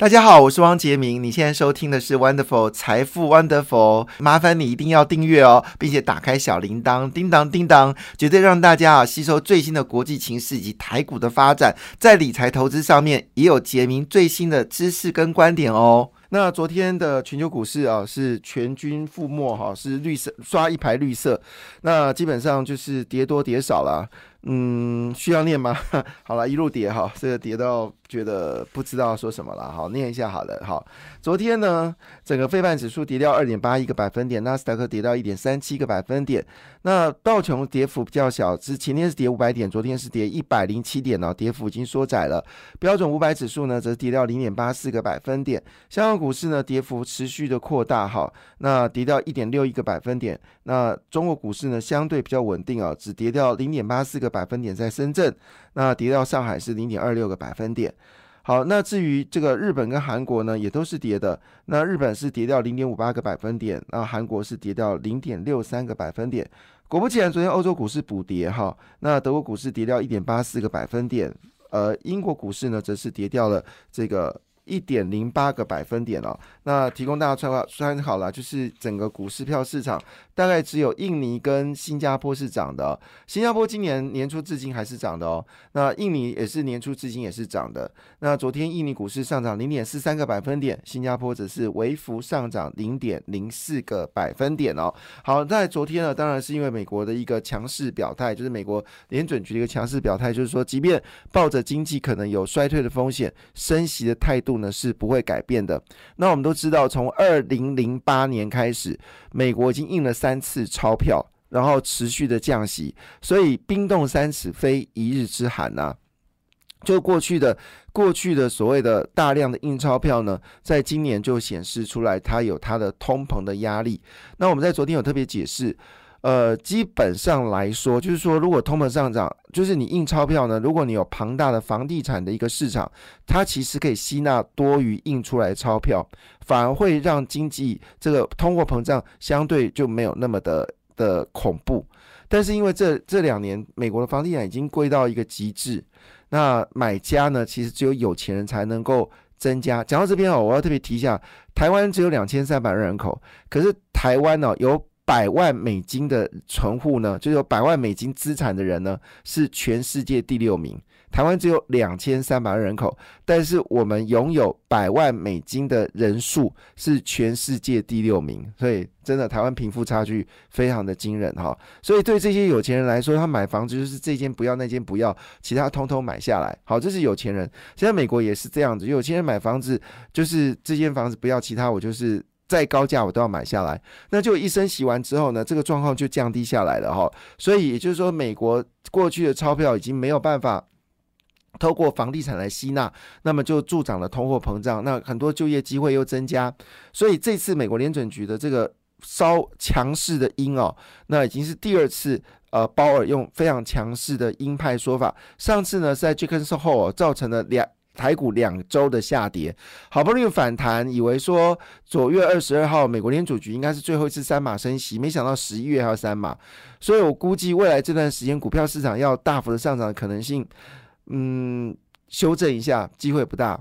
大家好，我是汪杰明。你现在收听的是 Wonderful 财富 Wonderful，麻烦你一定要订阅哦，并且打开小铃铛，叮当叮当，绝对让大家啊吸收最新的国际情势以及台股的发展，在理财投资上面也有杰明最新的知识跟观点哦。那昨天的全球股市啊是全军覆没哈，是绿色刷一排绿色，那基本上就是跌多跌少了。嗯，需要念吗？好了，一路跌哈，这个跌到觉得不知道说什么了。好，念一下好了。好，昨天呢，整个费半指数跌掉二点八一个百分点，纳斯达克跌到一点三七个百分点。那道琼跌幅比较小，是前天是跌五百点，昨天是跌一百零七点哦，跌幅已经缩窄了。标准五百指数呢，则跌掉零点八四个百分点。香港股市呢，跌幅持续的扩大哈，那跌掉一点六一个百分点。那中国股市呢，相对比较稳定啊，只跌掉零点八四个。百分点在深圳，那跌到上海是零点二六个百分点。好，那至于这个日本跟韩国呢，也都是跌的。那日本是跌掉零点五八个百分点，那韩国是跌掉零点六三个百分点。果不其然，昨天欧洲股市补跌哈，那德国股市跌掉一点八四个百分点，而英国股市呢，则是跌掉了这个。一点零八个百分点哦，那提供大家参考参考了，就是整个股市票市场大概只有印尼跟新加坡是涨的，新加坡今年年初至今还是涨的哦，那印尼也是年初至今也是涨的，那昨天印尼股市上涨零点四三个百分点，新加坡则是微幅上涨零点零四个百分点哦。好，在昨天呢，当然是因为美国的一个强势表态，就是美国联准局的一个强势表态，就是说，即便抱着经济可能有衰退的风险，升息的态度。度呢是不会改变的。那我们都知道，从二零零八年开始，美国已经印了三次钞票，然后持续的降息，所以冰冻三尺非一日之寒呐。就过去的过去的所谓的大量的印钞票呢，在今年就显示出来，它有它的通膨的压力。那我们在昨天有特别解释。呃，基本上来说，就是说，如果通膨上涨，就是你印钞票呢，如果你有庞大的房地产的一个市场，它其实可以吸纳多余印出来的钞票，反而会让经济这个通货膨胀相对就没有那么的的恐怖。但是因为这这两年美国的房地产已经贵到一个极致，那买家呢，其实只有有钱人才能够增加。讲到这边哦，我要特别提一下，台湾只有两千三百万人口，可是台湾呢有。百万美金的存户呢，就有百万美金资产的人呢，是全世界第六名。台湾只有两千三百万人口，但是我们拥有百万美金的人数是全世界第六名。所以真的，台湾贫富差距非常的惊人哈。所以对这些有钱人来说，他买房子就是这间不要那间不要，其他通通买下来。好，这是有钱人。现在美国也是这样子，有钱人买房子就是这间房子不要，其他我就是。再高价我都要买下来，那就一生洗完之后呢，这个状况就降低下来了哈。所以也就是说，美国过去的钞票已经没有办法透过房地产来吸纳，那么就助长了通货膨胀，那很多就业机会又增加。所以这次美国联准局的这个稍强势的鹰哦，那已经是第二次呃，鲍尔用非常强势的鹰派说法。上次呢是在 Jackson Hole 造成了两。台股两周的下跌，好不容易反弹，以为说九月二十二号美国联储局应该是最后一次三马升息，没想到十一月还有三马，所以我估计未来这段时间股票市场要大幅的上涨的可能性，嗯，修正一下机会不大。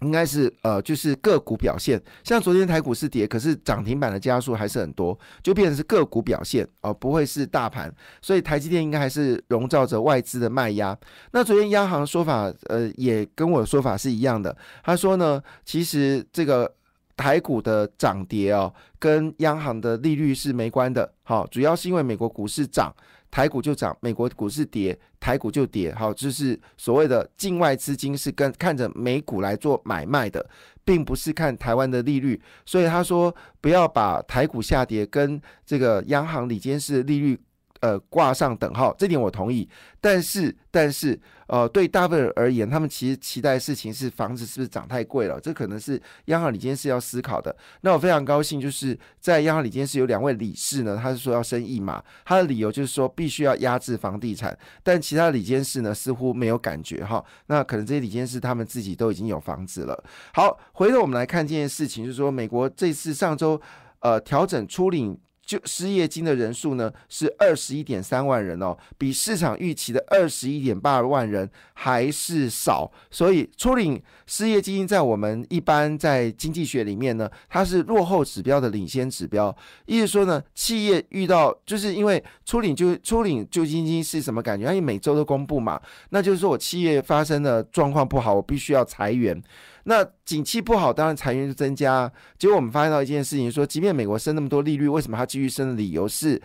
应该是呃，就是个股表现，像昨天台股是跌，可是涨停板的加速还是很多，就变成是个股表现哦，不会是大盘，所以台积电应该还是笼罩着外资的卖压。那昨天央行说法，呃，也跟我的说法是一样的，他说呢，其实这个台股的涨跌哦，跟央行的利率是没关的，好，主要是因为美国股市涨。台股就涨，美国股市跌，台股就跌。好，就是所谓的境外资金是跟看着美股来做买卖的，并不是看台湾的利率。所以他说不要把台股下跌跟这个央行里间是利率。呃，挂上等号，这点我同意。但是，但是，呃，对大部分人而言，他们其实期待的事情是房子是不是涨太贵了？这可能是央行理监事要思考的。那我非常高兴，就是在央行理监事有两位理事呢，他是说要升一码，他的理由就是说必须要压制房地产。但其他理监事呢，似乎没有感觉哈。那可能这些理监事他们自己都已经有房子了。好，回头我们来看这件事情，就是说美国这次上周呃调整初领。就失业金的人数呢是二十一点三万人哦，比市场预期的二十一点八万人还是少。所以初领失业金在我们一般在经济学里面呢，它是落后指标的领先指标。意思说呢，企业遇到就是因为初领就初领救济金是什么感觉？因为每周都公布嘛，那就是说我企业发生的状况不好，我必须要裁员。那景气不好，当然裁员就增加。结果我们发现到一件事情，说即便美国升那么多利率，为什么它继续升的理由是，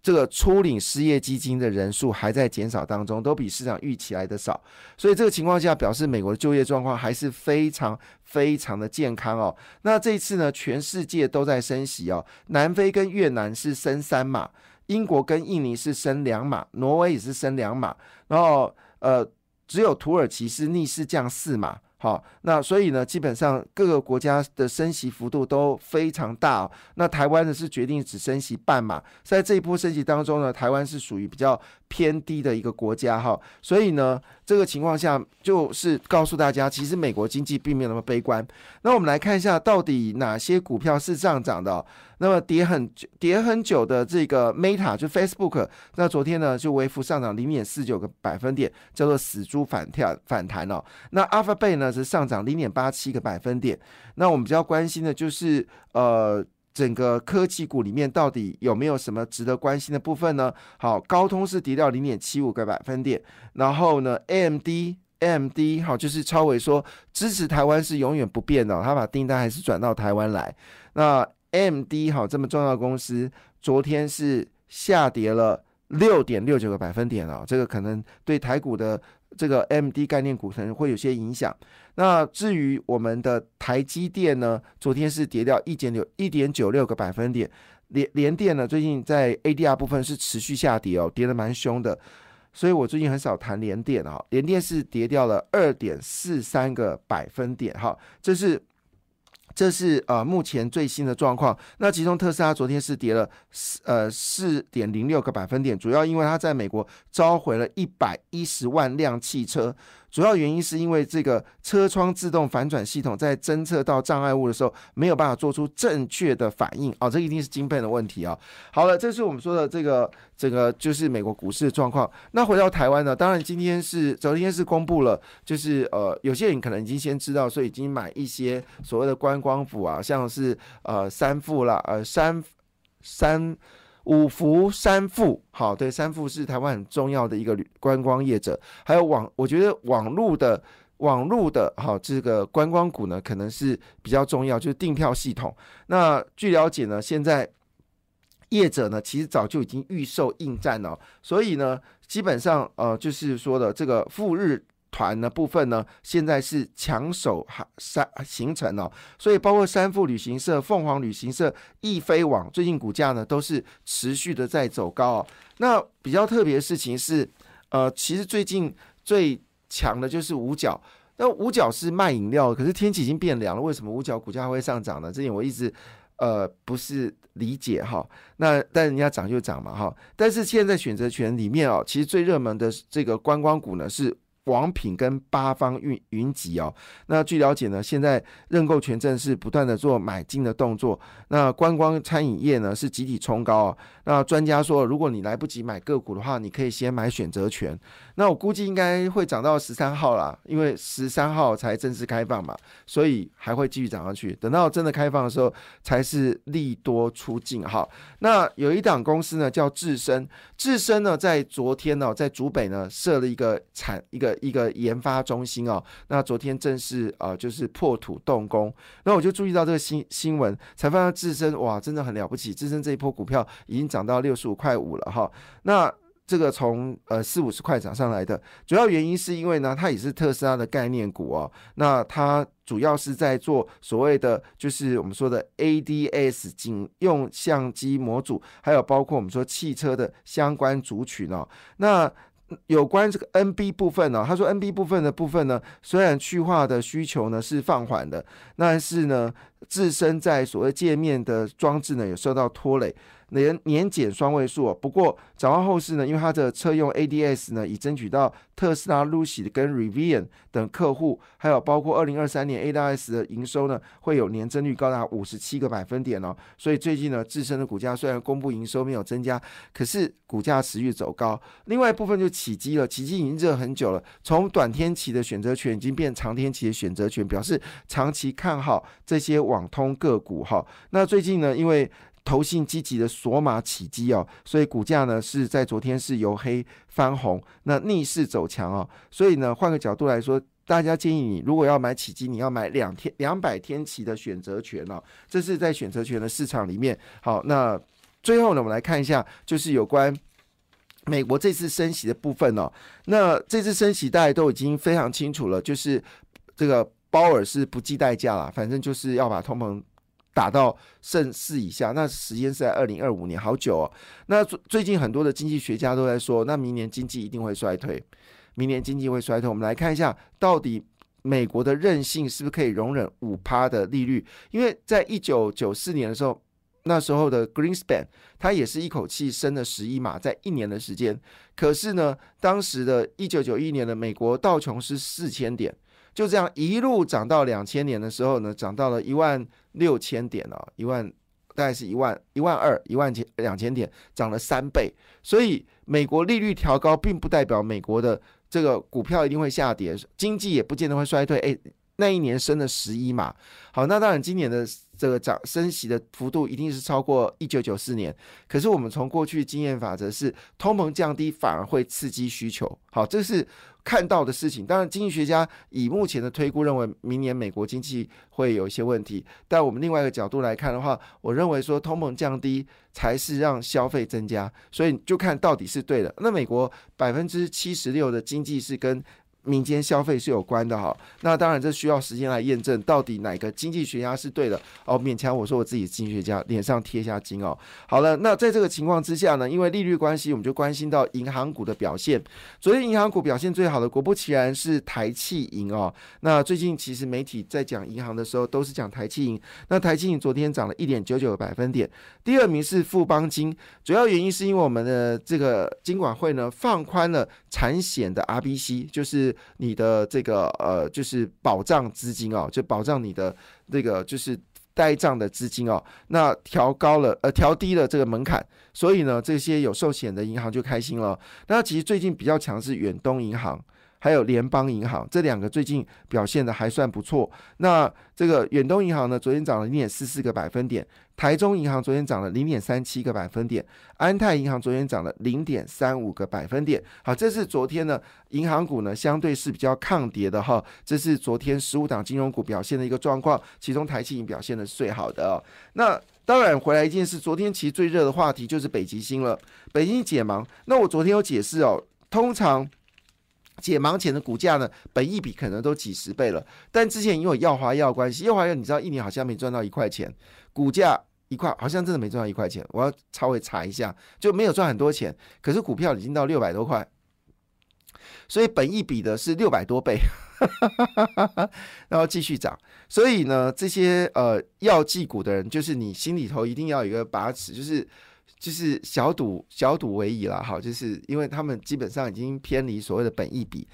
这个初领失业基金的人数还在减少当中，都比市场预期来的少。所以这个情况下，表示美国的就业状况还是非常非常的健康哦。那这一次呢，全世界都在升息哦，南非跟越南是升三码，英国跟印尼是升两码，挪威也是升两码，然后呃，只有土耳其是逆势降四码。好，那所以呢，基本上各个国家的升息幅度都非常大。那台湾呢是决定只升息半嘛，在这一波升息当中呢，台湾是属于比较偏低的一个国家哈。所以呢，这个情况下就是告诉大家，其实美国经济并没有那么悲观。那我们来看一下，到底哪些股票是上涨的？那么跌很久、跌很久的这个 Meta 就 Facebook，那昨天呢就微幅上涨零点四九个百分点，叫做死猪反跳反弹哦。那 Alphabet 呢是上涨零点八七个百分点。那我们比较关心的就是呃整个科技股里面到底有没有什么值得关心的部分呢？好，高通是跌掉零点七五个百分点，然后呢 AMD AMD 好就是超伟说支持台湾是永远不变的，他把订单还是转到台湾来。那 AMD 好，这么重要的公司，昨天是下跌了六点六九个百分点啊，这个可能对台股的这个 M D 概念股可能会有些影响。那至于我们的台积电呢，昨天是跌掉一点六一点九六个百分点，联联电呢最近在 A D R 部分是持续下跌哦，跌得蛮凶的，所以我最近很少谈联电啊，联电是跌掉了二点四三个百分点哈，这是。这是呃目前最新的状况。那其中特斯拉昨天是跌了四呃四点零六个百分点，主要因为它在美国召回了一百一十万辆汽车。主要原因是因为这个车窗自动反转系统在侦测到障碍物的时候没有办法做出正确的反应哦，这一定是晶片的问题啊。好了，这是我们说的这个这个就是美国股市的状况。那回到台湾呢，当然今天是昨天是公布了，就是呃有些人可能已经先知道，所以已经买一些所谓的观光服啊，像是呃三富啦，呃三三。五福三富，好，对，三富是台湾很重要的一个观光业者，还有网，我觉得网络的网络的，好，这个观光股呢，可能是比较重要，就是订票系统。那据了解呢，现在业者呢，其实早就已经预售应战了，所以呢，基本上呃，就是说的这个赴日。团的部分呢，现在是抢手三行程哦，所以包括三富旅行社、凤凰旅行社、易飞网，最近股价呢都是持续的在走高哦。那比较特别的事情是，呃，其实最近最强的就是五角。那五角是卖饮料，可是天气已经变凉了，为什么五角股价会上涨呢？这点我一直呃不是理解哈。那但人家涨就涨嘛哈。但是现在选择权里面哦，其实最热门的这个观光股呢是。王品跟八方云云集哦，那据了解呢，现在认购权证是不断的做买进的动作。那观光餐饮业呢是集体冲高哦。那专家说，如果你来不及买个股的话，你可以先买选择权。那我估计应该会涨到十三号啦，因为十三号才正式开放嘛，所以还会继续涨上去。等到真的开放的时候，才是利多出尽哈。那有一档公司呢叫智深，智深呢在昨天呢在竹北呢设了一个产一个。一个研发中心哦，那昨天正式呃就是破土动工，那我就注意到这个新新闻，才发现自身哇真的很了不起，自身这一波股票已经涨到六十五块五了哈，那这个从呃四五十块涨上来的，主要原因是因为呢它也是特斯拉的概念股哦，那它主要是在做所谓的就是我们说的 ADS 警用相机模组，还有包括我们说汽车的相关族群哦，那。有关这个 NB 部分呢，他说 NB 部分的部分呢，虽然去化的需求呢是放缓的，但是呢，自身在所谓界面的装置呢，也受到拖累。年年减双位数，不过展望后市呢，因为它的车用 ADS 呢，已争取到特斯拉、Lucy 跟 Rivian 等客户，还有包括二零二三年 ADS 的营收呢，会有年增率高达五十七个百分点哦。所以最近呢，自身的股价虽然公布营收没有增加，可是股价持续走高。另外一部分就起基了，起基已经热很久了，从短天期的选择权已经变长天期的选择权，表示长期看好这些网通个股哈。那最近呢，因为投信积极的索马起基哦，所以股价呢是在昨天是由黑翻红，那逆势走强哦。所以呢，换个角度来说，大家建议你如果要买起基，你要买两天两百天期的选择权哦。这是在选择权的市场里面。好，那最后呢，我们来看一下，就是有关美国这次升息的部分哦。那这次升息大家都已经非常清楚了，就是这个鲍尔是不计代价了，反正就是要把通膨。打到盛世以下，那时间是在二零二五年，好久哦。那最近很多的经济学家都在说，那明年经济一定会衰退，明年经济会衰退。我们来看一下，到底美国的韧性是不是可以容忍五趴的利率？因为在一九九四年的时候，那时候的 Greenspan 它也是一口气升了十一码，在一年的时间。可是呢，当时的一九九一年的美国道琼斯四千点。就这样一路涨到两千年的时候呢，涨到了一万六千点哦，一万大概是一万一万二一万千两千点，涨了三倍。所以美国利率调高，并不代表美国的这个股票一定会下跌，经济也不见得会衰退。诶，那一年升了十一嘛。好，那当然今年的。这个涨升息的幅度一定是超过一九九四年，可是我们从过去经验法则是通膨降低反而会刺激需求，好，这是看到的事情。当然，经济学家以目前的推估认为明年美国经济会有一些问题，但我们另外一个角度来看的话，我认为说通膨降低才是让消费增加，所以就看到底是对的。那美国百分之七十六的经济是跟民间消费是有关的哈，那当然这需要时间来验证到底哪个经济学家是对的哦。勉强我说我自己经济学家，脸上贴一下金哦。好了，那在这个情况之下呢，因为利率关系，我们就关心到银行股的表现。昨天银行股表现最好的，果不其然是台气银哦。那最近其实媒体在讲银行的时候，都是讲台气银。那台气银昨天涨了一点九九个百分点，第二名是富邦金，主要原因是因为我们的这个金管会呢放宽了产险的 RBC，就是。你的这个呃，就是保障资金哦，就保障你的这个就是呆账的资金哦，那调高了呃，调低了这个门槛，所以呢，这些有寿险的银行就开心了。那其实最近比较强是远东银行。还有联邦银行这两个最近表现的还算不错。那这个远东银行呢，昨天涨了零点四四个百分点；台中银行昨天涨了零点三七个百分点；安泰银行昨天涨了零点三五个百分点。好，这是昨天呢银行股呢相对是比较抗跌的哈。这是昨天十五档金融股表现的一个状况，其中台积银表现的是最好的。那当然回来一件事，昨天其实最热的话题就是北极星了。北极星解盲，那我昨天有解释哦，通常。解盲前的股价呢，本益比可能都几十倍了。但之前因为耀华药关系，耀华药你知道一年好像没赚到一块钱，股价一块好像真的没赚到一块钱。我要稍微查一下，就没有赚很多钱。可是股票已经到六百多块，所以本益比的是六百多倍，然后继续涨。所以呢，这些呃药剂股的人，就是你心里头一定要有一个把尺，就是。就是小赌小赌为宜了，哈，就是因为他们基本上已经偏离所谓的本意比。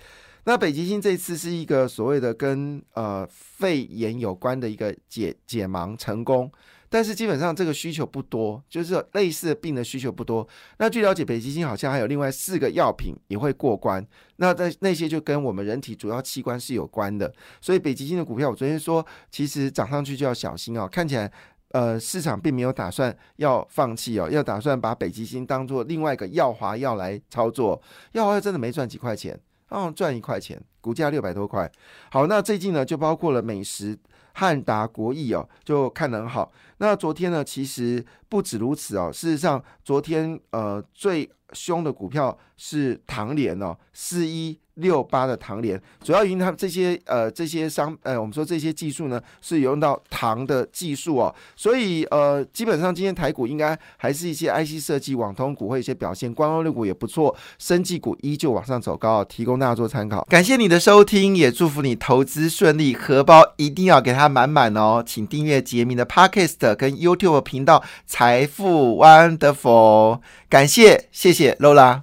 那北极星这次是一个所谓的跟呃肺炎有关的一个解解盲成功，但是基本上这个需求不多，就是类似的病的需求不多。那据了解，北极星好像还有另外四个药品也会过关，那在那些就跟我们人体主要器官是有关的。所以北极星的股票，我昨天说其实涨上去就要小心哦，看起来。呃，市场并没有打算要放弃哦，要打算把北极星当做另外一个耀华要来操作。耀华药真的没赚几块钱，哦，赚一块钱，股价六百多块。好，那最近呢，就包括了美食、汉达、国益哦，就看得很好。那昨天呢，其实不止如此哦，事实上昨天呃最凶的股票是唐联哦，四一。六八的唐联，主要因为它这些呃这些商呃我们说这些技术呢是有用到糖的技术哦，所以呃基本上今天台股应该还是一些 IC 设计、网通股会一些表现，光光类股也不错，生技股依旧往上走高，提供大家做参考。感谢你的收听，也祝福你投资顺利，荷包一定要给它满满哦，请订阅杰明的 Podcast 跟 YouTube 频道财富 Wonderful，感谢谢谢 Lola。